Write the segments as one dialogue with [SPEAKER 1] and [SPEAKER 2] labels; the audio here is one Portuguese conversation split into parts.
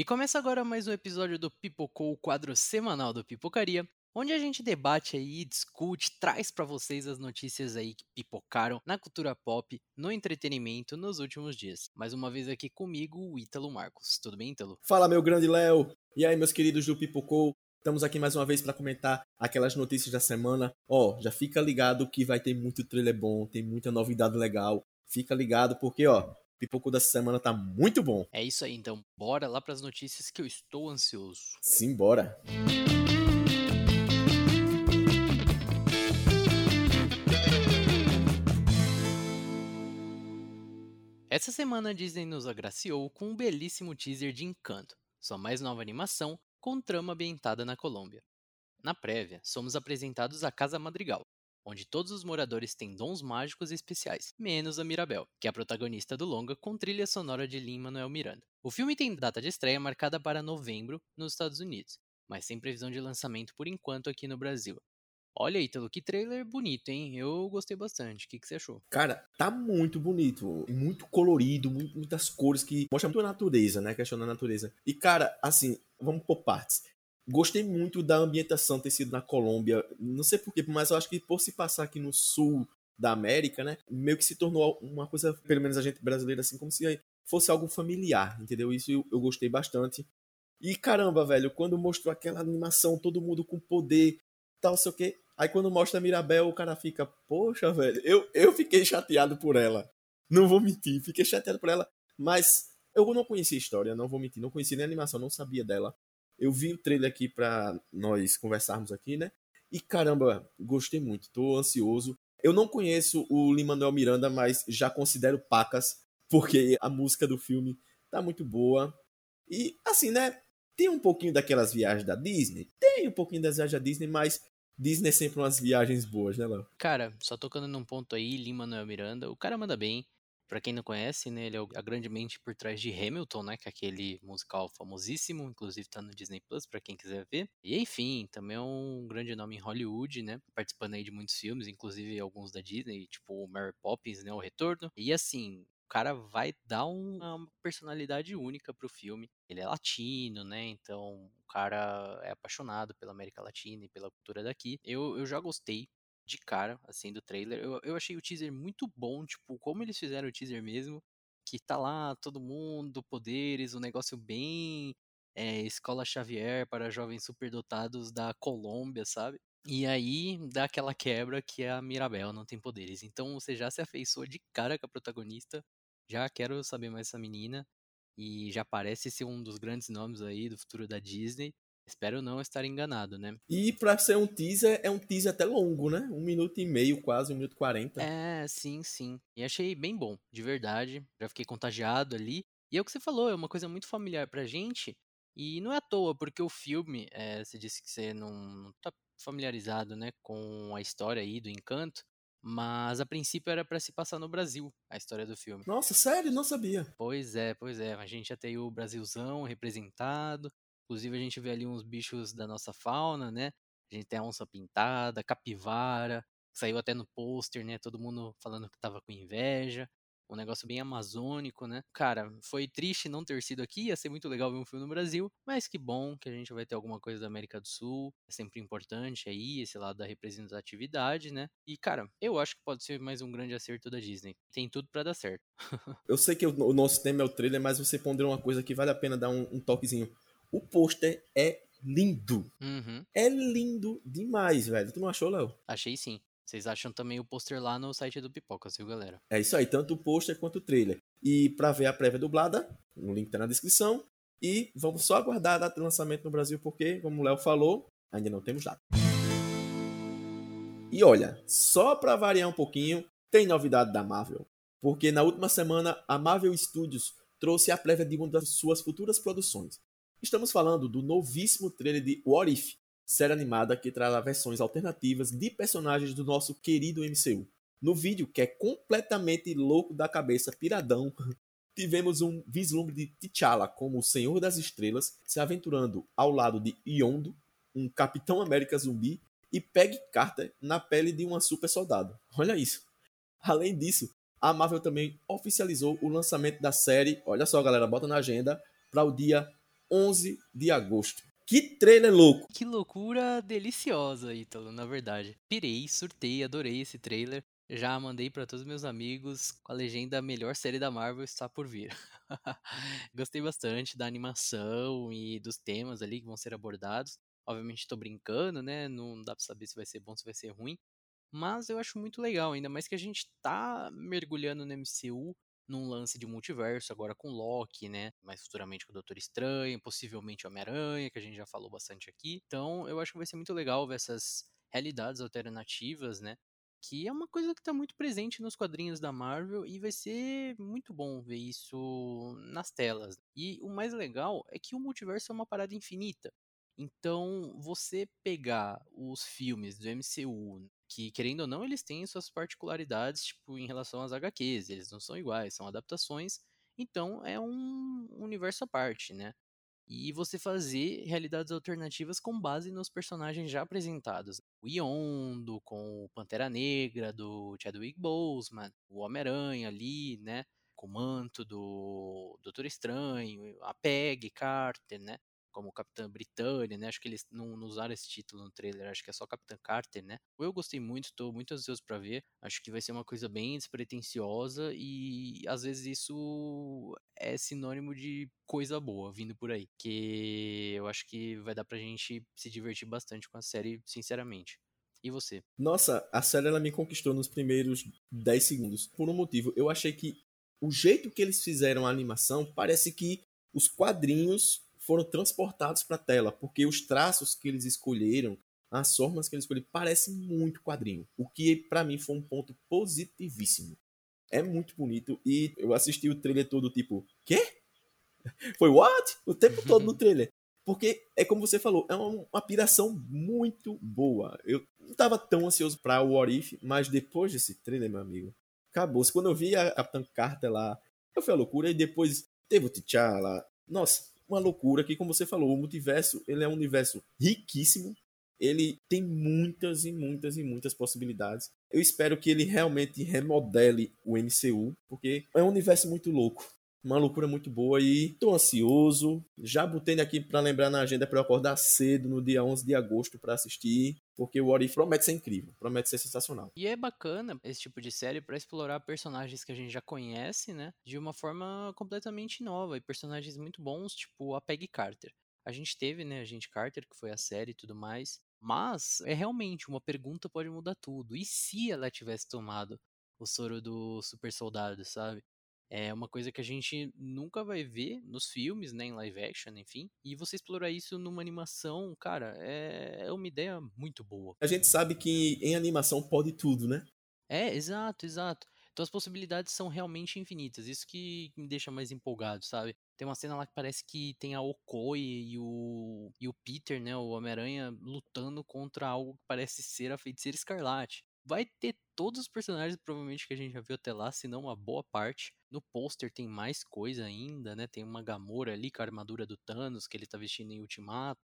[SPEAKER 1] E começa agora mais um episódio do Pipocou, o quadro semanal do Pipocaria, onde a gente debate aí, discute, traz para vocês as notícias aí que pipocaram na cultura pop, no entretenimento nos últimos dias. Mais uma vez aqui comigo, o Ítalo Marcos. Tudo bem, Ítalo?
[SPEAKER 2] Fala, meu grande Léo. E aí, meus queridos do Pipocou? Estamos aqui mais uma vez para comentar aquelas notícias da semana. Ó, já fica ligado que vai ter muito trailer bom, tem muita novidade legal. Fica ligado porque, ó, Pipoco dessa semana tá muito bom.
[SPEAKER 1] É isso aí, então bora lá para as notícias que eu estou ansioso.
[SPEAKER 2] Simbora.
[SPEAKER 1] Essa semana a Disney nos agraciou com um belíssimo teaser de Encanto, sua mais nova animação com trama ambientada na Colômbia. Na prévia, somos apresentados à Casa Madrigal, onde todos os moradores têm dons mágicos especiais, menos a Mirabel, que é a protagonista do longa com trilha sonora de Lin-Manuel Miranda. O filme tem data de estreia marcada para novembro nos Estados Unidos, mas sem previsão de lançamento por enquanto aqui no Brasil. Olha, Ítalo, que trailer bonito, hein? Eu gostei bastante. O que, que você achou?
[SPEAKER 2] Cara, tá muito bonito. Muito colorido, muito, muitas cores que mostram muito a natureza, né? Questão da natureza. E, cara, assim, vamos por partes. Gostei muito da ambientação ter sido na Colômbia. Não sei porquê, mas eu acho que por se passar aqui no sul da América, né? Meio que se tornou uma coisa, pelo menos a gente brasileira, assim, como se fosse algo familiar, entendeu? Isso eu, eu gostei bastante. E caramba, velho, quando mostrou aquela animação, todo mundo com poder, tal, sei o quê. Aí quando mostra Mirabel, o cara fica, poxa, velho, eu, eu fiquei chateado por ela. Não vou mentir, fiquei chateado por ela. Mas eu não conhecia a história, não vou mentir, não conhecia nem a animação, não sabia dela. Eu vi o trailer aqui pra nós conversarmos aqui, né? E caramba, gostei muito, tô ansioso. Eu não conheço o Lin-Manuel Miranda, mas já considero pacas, porque a música do filme tá muito boa. E assim, né? Tem um pouquinho daquelas viagens da Disney? Tem um pouquinho das viagens da Disney, mas Disney é sempre umas viagens boas, né, Léo?
[SPEAKER 1] Cara, só tocando num ponto aí, Lin-Manuel Miranda, o cara manda bem. Para quem não conhece, né, ele é a grande mente por trás de Hamilton, né, que é aquele musical famosíssimo, inclusive tá no Disney Plus para quem quiser ver. E enfim, também é um grande nome em Hollywood, né, participando aí de muitos filmes, inclusive alguns da Disney, tipo Mary Poppins, né, O Retorno. E assim, o cara vai dar uma personalidade única pro filme. Ele é latino, né? Então o cara é apaixonado pela América Latina e pela cultura daqui. Eu, eu já gostei de cara, assim, do trailer. Eu, eu achei o teaser muito bom, tipo, como eles fizeram o teaser mesmo, que tá lá todo mundo, poderes, um negócio bem é, Escola Xavier para jovens superdotados da Colômbia, sabe? E aí dá aquela quebra que a Mirabel não tem poderes. Então você já se afeiçoa de cara com a protagonista. Já quero saber mais essa menina. E já parece ser um dos grandes nomes aí do futuro da Disney. Espero não estar enganado, né?
[SPEAKER 2] E pra ser um teaser, é um teaser até longo, né? Um minuto e meio, quase, um minuto e quarenta.
[SPEAKER 1] É, sim, sim. E achei bem bom, de verdade. Já fiquei contagiado ali. E é o que você falou, é uma coisa muito familiar pra gente. E não é à toa, porque o filme, é, você disse que você não, não tá familiarizado, né, com a história aí do Encanto. Mas a princípio era para se passar no Brasil, a história do filme.
[SPEAKER 2] Nossa, sério? Não sabia.
[SPEAKER 1] Pois é, pois é. A gente já tem o Brasilzão representado. Inclusive, a gente vê ali uns bichos da nossa fauna, né? A gente tem a onça pintada, capivara, saiu até no pôster, né? Todo mundo falando que tava com inveja. Um negócio bem amazônico, né? Cara, foi triste não ter sido aqui, ia ser muito legal ver um filme no Brasil, mas que bom que a gente vai ter alguma coisa da América do Sul. É sempre importante aí, esse lado da representatividade, né? E, cara, eu acho que pode ser mais um grande acerto da Disney. Tem tudo para dar certo.
[SPEAKER 2] eu sei que o nosso tema é o trailer, mas você ponderou uma coisa que vale a pena dar um, um toquezinho o pôster é lindo.
[SPEAKER 1] Uhum.
[SPEAKER 2] É lindo demais, velho. Tu não achou, Léo?
[SPEAKER 1] Achei sim. Vocês acham também o pôster lá no site do Pipoca, viu, galera?
[SPEAKER 2] É isso aí, tanto o pôster quanto o trailer. E para ver a prévia dublada, o link tá na descrição. E vamos só aguardar a data de lançamento no Brasil, porque, como o Léo falou, ainda não temos data. E olha, só para variar um pouquinho, tem novidade da Marvel. Porque na última semana, a Marvel Studios trouxe a prévia de uma das suas futuras produções. Estamos falando do novíssimo trailer de What If, série animada que trará versões alternativas de personagens do nosso querido MCU. No vídeo, que é completamente louco da cabeça, piradão, tivemos um vislumbre de T'Challa como o Senhor das Estrelas, se aventurando ao lado de Yondo, um Capitão América zumbi, e Peggy Carter na pele de uma super soldado. Olha isso. Além disso, a Marvel também oficializou o lançamento da série, olha só galera, bota na agenda, para o dia 11 de agosto. Que trailer louco!
[SPEAKER 1] Que loucura deliciosa, Ítalo, na verdade. Pirei, surtei, adorei esse trailer. Já mandei para todos os meus amigos com a legenda a melhor série da Marvel está por vir. Gostei bastante da animação e dos temas ali que vão ser abordados. Obviamente estou brincando, né? Não dá para saber se vai ser bom, se vai ser ruim. Mas eu acho muito legal, ainda mais que a gente tá mergulhando no MCU num lance de multiverso, agora com Loki, né? Mais futuramente com o Doutor Estranho, possivelmente Homem-Aranha, que a gente já falou bastante aqui. Então, eu acho que vai ser muito legal ver essas realidades alternativas, né? Que é uma coisa que está muito presente nos quadrinhos da Marvel e vai ser muito bom ver isso nas telas. E o mais legal é que o multiverso é uma parada infinita. Então, você pegar os filmes do MCU que, querendo ou não, eles têm suas particularidades, tipo, em relação às HQs, eles não são iguais, são adaptações, então é um universo à parte, né? E você fazer realidades alternativas com base nos personagens já apresentados. O Yondo, com o Pantera Negra, do Chadwick Boseman, o Homem-Aranha ali, né? Com o manto do Doutor Estranho, a Peg Carter, né? Como Capitã Britânia, né? Acho que eles não, não, usaram esse título no trailer, acho que é só Capitã Carter, né? Eu gostei muito, estou muito ansioso para ver. Acho que vai ser uma coisa bem despretensiosa e às vezes isso é sinônimo de coisa boa vindo por aí, que eu acho que vai dar pra gente se divertir bastante com a série, sinceramente. E você?
[SPEAKER 2] Nossa, a série ela me conquistou nos primeiros 10 segundos. Por um motivo, eu achei que o jeito que eles fizeram a animação parece que os quadrinhos foram transportados para a tela, porque os traços que eles escolheram, as formas que eles escolheram, parecem muito quadrinho. O que para mim foi um ponto positivíssimo. É muito bonito e eu assisti o trailer todo tipo, quê? Foi what? O tempo todo no trailer. Porque é como você falou, é uma, uma piração muito boa. Eu não estava tão ansioso para o What If, mas depois desse trailer, meu amigo, acabou. Quando eu vi a Capitã Carter lá, eu fui a loucura e depois teve o T'Challa. Nossa, uma loucura que, como você falou, o multiverso ele é um universo riquíssimo. Ele tem muitas e muitas e muitas possibilidades. Eu espero que ele realmente remodele o MCU, porque é um universo muito louco uma loucura muito boa e tô ansioso. Já botei aqui para lembrar na agenda para eu acordar cedo no dia 11 de agosto para assistir, porque o If promete ser incrível, promete ser sensacional.
[SPEAKER 1] E é bacana esse tipo de série para explorar personagens que a gente já conhece, né, de uma forma completamente nova e personagens muito bons, tipo a Peggy Carter. A gente teve, né, a gente Carter, que foi a série e tudo mais, mas é realmente uma pergunta pode mudar tudo. E se ela tivesse tomado o soro do super soldado, sabe? É uma coisa que a gente nunca vai ver nos filmes, né, em live action, enfim. E você explorar isso numa animação, cara, é, é uma ideia muito boa.
[SPEAKER 2] A gente sabe que em animação pode tudo, né?
[SPEAKER 1] É, exato, exato. Então as possibilidades são realmente infinitas. Isso que me deixa mais empolgado, sabe? Tem uma cena lá que parece que tem a Okoi e o, e o Peter, né, o Homem-Aranha, lutando contra algo que parece ser a Feiticeira Escarlate vai ter todos os personagens provavelmente que a gente já viu até lá, se não uma boa parte. No pôster tem mais coisa ainda, né? Tem uma Gamora ali com a armadura do Thanos que ele tá vestindo em Ultimato.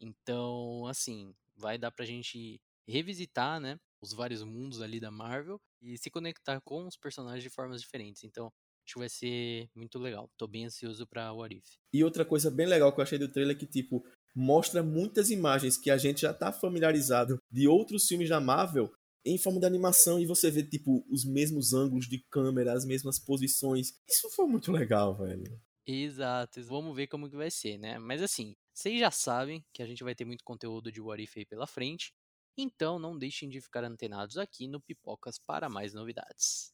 [SPEAKER 1] Então, assim, vai dar pra gente revisitar, né, os vários mundos ali da Marvel e se conectar com os personagens de formas diferentes. Então, acho que vai ser muito legal. Tô bem ansioso pra What If.
[SPEAKER 2] E outra coisa bem legal que eu achei do trailer é que, tipo, mostra muitas imagens que a gente já tá familiarizado de outros filmes da Marvel em forma de animação e você vê, tipo, os mesmos ângulos de câmera, as mesmas posições. Isso foi muito legal, velho.
[SPEAKER 1] Exato, vamos ver como que vai ser, né? Mas assim, vocês já sabem que a gente vai ter muito conteúdo de What If aí pela frente, então não deixem de ficar antenados aqui no Pipocas para mais novidades.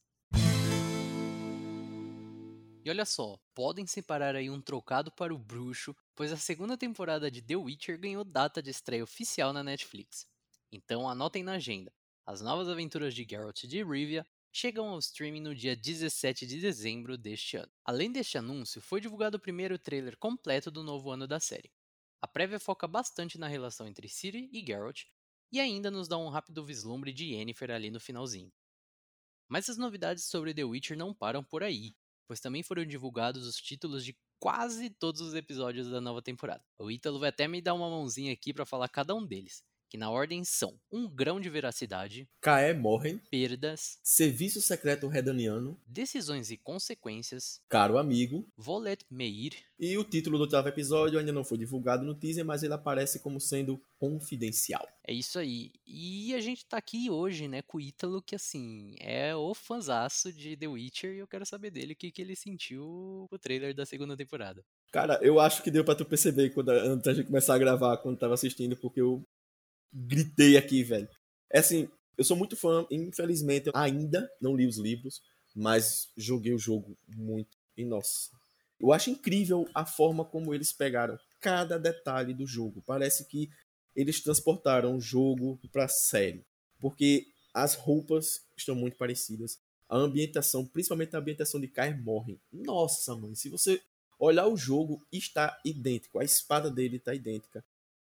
[SPEAKER 1] E olha só, podem separar aí um trocado para o bruxo, pois a segunda temporada de The Witcher ganhou data de estreia oficial na Netflix. Então anotem na agenda. As novas aventuras de Geralt de Rivia chegam ao streaming no dia 17 de dezembro deste ano. Além deste anúncio, foi divulgado o primeiro trailer completo do novo ano da série. A prévia foca bastante na relação entre Ciri e Geralt e ainda nos dá um rápido vislumbre de Yennefer ali no finalzinho. Mas as novidades sobre The Witcher não param por aí, pois também foram divulgados os títulos de quase todos os episódios da nova temporada. O Ítalo vai até me dar uma mãozinha aqui para falar cada um deles. Que na ordem são um grão de veracidade,
[SPEAKER 2] Kaé morrem,
[SPEAKER 1] perdas,
[SPEAKER 2] Serviço Secreto Redaniano,
[SPEAKER 1] decisões e consequências,
[SPEAKER 2] Caro Amigo,
[SPEAKER 1] Volet Meir,
[SPEAKER 2] e o título do oitavo episódio ainda não foi divulgado no teaser, mas ele aparece como sendo confidencial.
[SPEAKER 1] É isso aí. E a gente tá aqui hoje, né, com o Ítalo, que assim, é o fanzaço de The Witcher, e eu quero saber dele o que, que ele sentiu com o trailer da segunda temporada.
[SPEAKER 2] Cara, eu acho que deu pra tu perceber quando, antes da gente começar a gravar, quando tava assistindo, porque eu gritei aqui, velho. É assim, eu sou muito fã, infelizmente, eu ainda não li os livros, mas joguei o jogo muito. E nossa, eu acho incrível a forma como eles pegaram cada detalhe do jogo. Parece que eles transportaram o jogo pra série. Porque as roupas estão muito parecidas. A ambientação, principalmente a ambientação de Kaer Morhen. Nossa, mano, se você olhar o jogo, está idêntico. A espada dele está idêntica.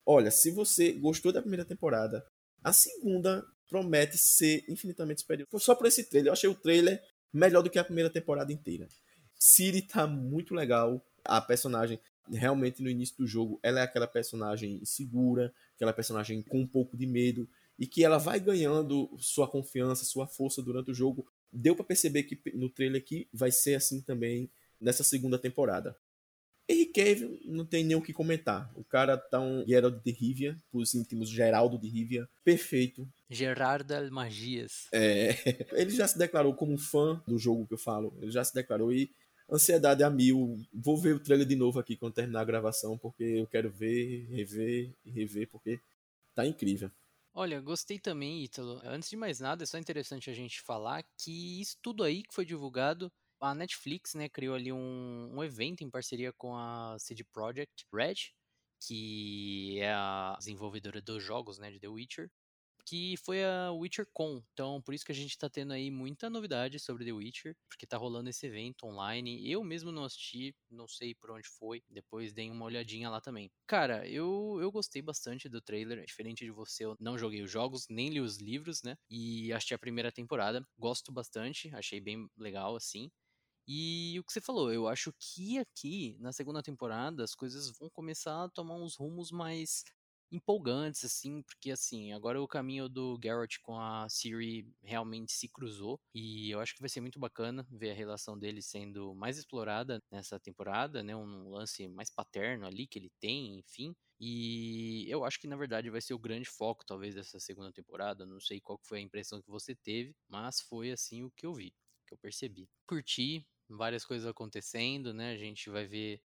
[SPEAKER 2] Olha, se você gostou da primeira temporada, a segunda promete ser infinitamente superior. Só por esse trailer, eu achei o trailer melhor do que a primeira temporada inteira. Siri tá muito legal. A personagem, realmente no início do jogo, ela é aquela personagem insegura, aquela personagem com um pouco de medo, e que ela vai ganhando sua confiança, sua força durante o jogo. Deu para perceber que no trailer que vai ser assim também nessa segunda temporada. Henry Cavill não tem nem o que comentar. O cara tá um Geralt de Rivia, os íntimos Geraldo de Rivia, perfeito.
[SPEAKER 1] Gerarda Magias.
[SPEAKER 2] É, ele já se declarou como fã do jogo que eu falo. Ele já se declarou e ansiedade a mil. Vou ver o trailer de novo aqui quando terminar a gravação, porque eu quero ver, rever e rever, porque tá incrível.
[SPEAKER 1] Olha, gostei também, Ítalo. Antes de mais nada, é só interessante a gente falar que isso tudo aí que foi divulgado a Netflix, né, criou ali um, um evento em parceria com a CD Projekt Red, que é a desenvolvedora dos jogos, né, de The Witcher, que foi a WitcherCon. Então, por isso que a gente tá tendo aí muita novidade sobre The Witcher, porque tá rolando esse evento online. Eu mesmo não assisti, não sei por onde foi, depois dei uma olhadinha lá também. Cara, eu, eu gostei bastante do trailer, diferente de você, eu não joguei os jogos, nem li os livros, né, e achei a primeira temporada, gosto bastante, achei bem legal, assim. E o que você falou, eu acho que aqui, na segunda temporada, as coisas vão começar a tomar uns rumos mais empolgantes, assim, porque assim, agora o caminho do Garrett com a Siri realmente se cruzou, e eu acho que vai ser muito bacana ver a relação dele sendo mais explorada nessa temporada, né, um lance mais paterno ali que ele tem, enfim, e eu acho que na verdade vai ser o grande foco, talvez, dessa segunda temporada, não sei qual foi a impressão que você teve, mas foi assim o que eu vi, que eu percebi. Curti, várias coisas acontecendo, né? A gente vai ver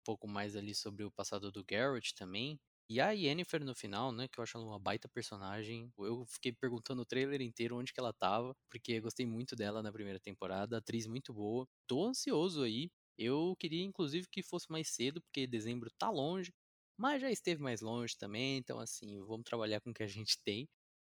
[SPEAKER 1] um pouco mais ali sobre o passado do Garrett também. E a Yennefer no final, né, que eu acho ela uma baita personagem. Eu fiquei perguntando o trailer inteiro onde que ela tava, porque gostei muito dela na primeira temporada, atriz muito boa. Tô ansioso aí. Eu queria inclusive que fosse mais cedo, porque dezembro tá longe, mas já esteve mais longe também, então assim, vamos trabalhar com o que a gente tem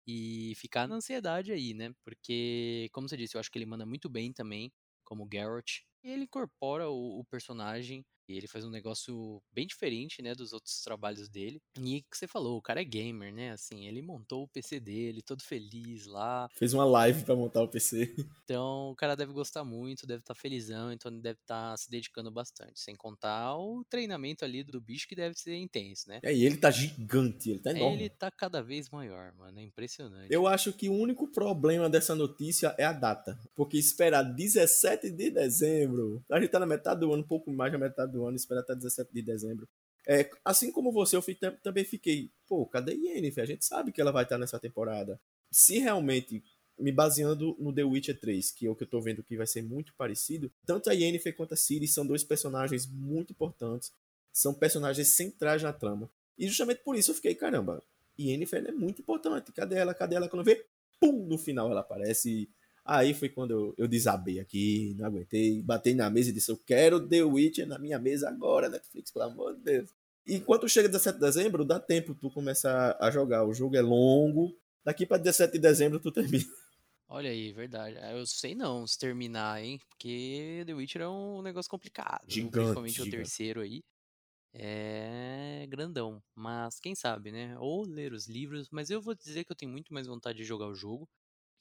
[SPEAKER 1] e ficar na ansiedade aí, né? Porque, como você disse, eu acho que ele manda muito bem também como Garrett. E ele incorpora o, o, personagem e ele faz um negócio bem diferente, né, dos outros trabalhos dele. E que você falou, o cara é gamer, né? Assim, ele montou o PC dele, todo feliz lá.
[SPEAKER 2] Fez uma live para montar o PC.
[SPEAKER 1] Então, o cara deve gostar muito, deve estar tá felizão, então ele deve estar tá se dedicando bastante. Sem contar o treinamento ali do bicho que deve ser intenso, né?
[SPEAKER 2] É, e ele tá gigante, ele tá enorme.
[SPEAKER 1] Ele tá cada vez maior, mano, é impressionante.
[SPEAKER 2] Eu acho que o único problema dessa notícia é a data. Porque esperar 17 de dezembro, a gente tá na metade do ano, um pouco mais da metade do ano, esperar até 17 de dezembro. É, assim como você, eu fiquei, também fiquei, pô, cadê Yennefer? A gente sabe que ela vai estar nessa temporada. Se realmente, me baseando no The Witcher 3, que é o que eu tô vendo que vai ser muito parecido, tanto a Yennefer quanto a Ciri são dois personagens muito importantes, são personagens centrais na trama. E justamente por isso eu fiquei, caramba, Yennefer é muito importante, cadê ela? Cadê ela? Quando vê, pum, no final ela aparece Aí foi quando eu, eu desabei aqui, não aguentei, batei na mesa e disse: Eu quero The Witcher na minha mesa agora, Netflix, pelo amor de Deus. E enquanto chega 17 de dezembro, dá tempo tu começar a jogar. O jogo é longo, daqui para 17 de dezembro tu termina.
[SPEAKER 1] Olha aí, verdade. Ah, eu sei não se terminar, hein? Porque The Witcher é um negócio complicado.
[SPEAKER 2] Gigante,
[SPEAKER 1] principalmente
[SPEAKER 2] gigante.
[SPEAKER 1] o terceiro aí. É grandão. Mas quem sabe, né? Ou ler os livros. Mas eu vou dizer que eu tenho muito mais vontade de jogar o jogo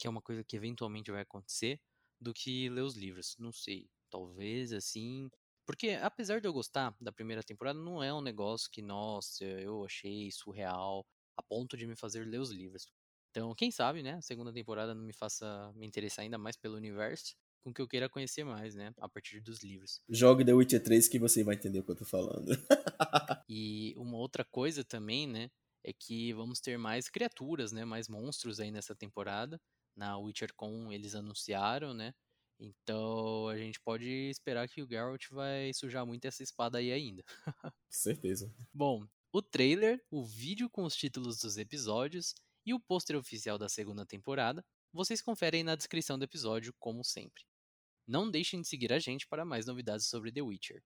[SPEAKER 1] que é uma coisa que eventualmente vai acontecer, do que ler os livros. Não sei. Talvez assim. Porque apesar de eu gostar da primeira temporada, não é um negócio que, nossa, eu achei surreal. a ponto de me fazer ler os livros. Então, quem sabe, né, a segunda temporada não me faça me interessar ainda mais pelo universo, com que eu queira conhecer mais, né, a partir dos livros.
[SPEAKER 2] Jogue The Witcher 3 que você vai entender o que eu tô falando.
[SPEAKER 1] e uma outra coisa também, né, é que vamos ter mais criaturas, né, mais monstros aí nessa temporada. Na WitcherCon eles anunciaram, né? Então a gente pode esperar que o Geralt vai sujar muito essa espada aí ainda.
[SPEAKER 2] Certeza.
[SPEAKER 1] Bom, o trailer, o vídeo com os títulos dos episódios e o pôster oficial da segunda temporada, vocês conferem na descrição do episódio, como sempre. Não deixem de seguir a gente para mais novidades sobre The Witcher.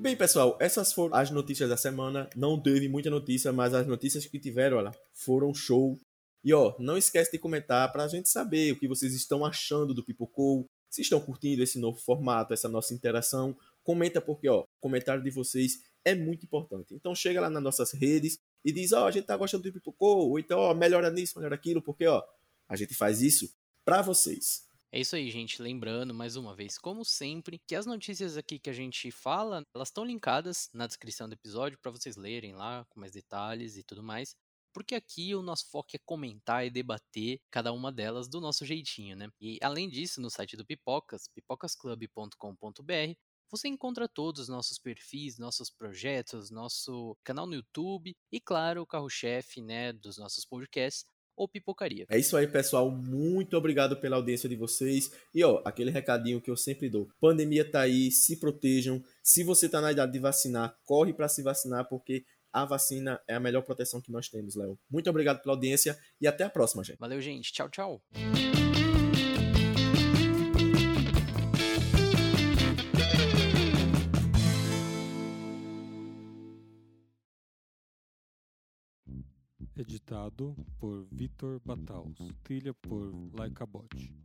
[SPEAKER 2] Bem, pessoal, essas foram as notícias da semana. Não teve muita notícia, mas as notícias que tiveram, olha, foram show. E ó, não esquece de comentar para a gente saber o que vocês estão achando do Pipocou, se estão curtindo esse novo formato, essa nossa interação. Comenta porque ó, o comentário de vocês é muito importante. Então chega lá nas nossas redes e diz, ó, a gente tá gostando do Pipocou, ou então, ó, melhora nisso, melhora aquilo, porque ó, a gente faz isso para vocês.
[SPEAKER 1] É isso aí, gente. Lembrando mais uma vez, como sempre, que as notícias aqui que a gente fala, elas estão linkadas na descrição do episódio para vocês lerem lá com mais detalhes e tudo mais porque aqui o nosso foco é comentar e debater cada uma delas do nosso jeitinho, né? E além disso, no site do Pipocas, pipocasclub.com.br, você encontra todos os nossos perfis, nossos projetos, nosso canal no YouTube e, claro, o carro-chefe né, dos nossos podcasts, ou Pipocaria.
[SPEAKER 2] É isso aí, pessoal. Muito obrigado pela audiência de vocês. E ó, aquele recadinho que eu sempre dou. Pandemia tá aí, se protejam. Se você tá na idade de vacinar, corre para se vacinar porque a vacina é a melhor proteção que nós temos, Léo. Muito obrigado pela audiência e até a próxima, gente.
[SPEAKER 1] Valeu, gente. Tchau, tchau.
[SPEAKER 3] Editado por Vitor Bataus. Trilha por Laika Bot.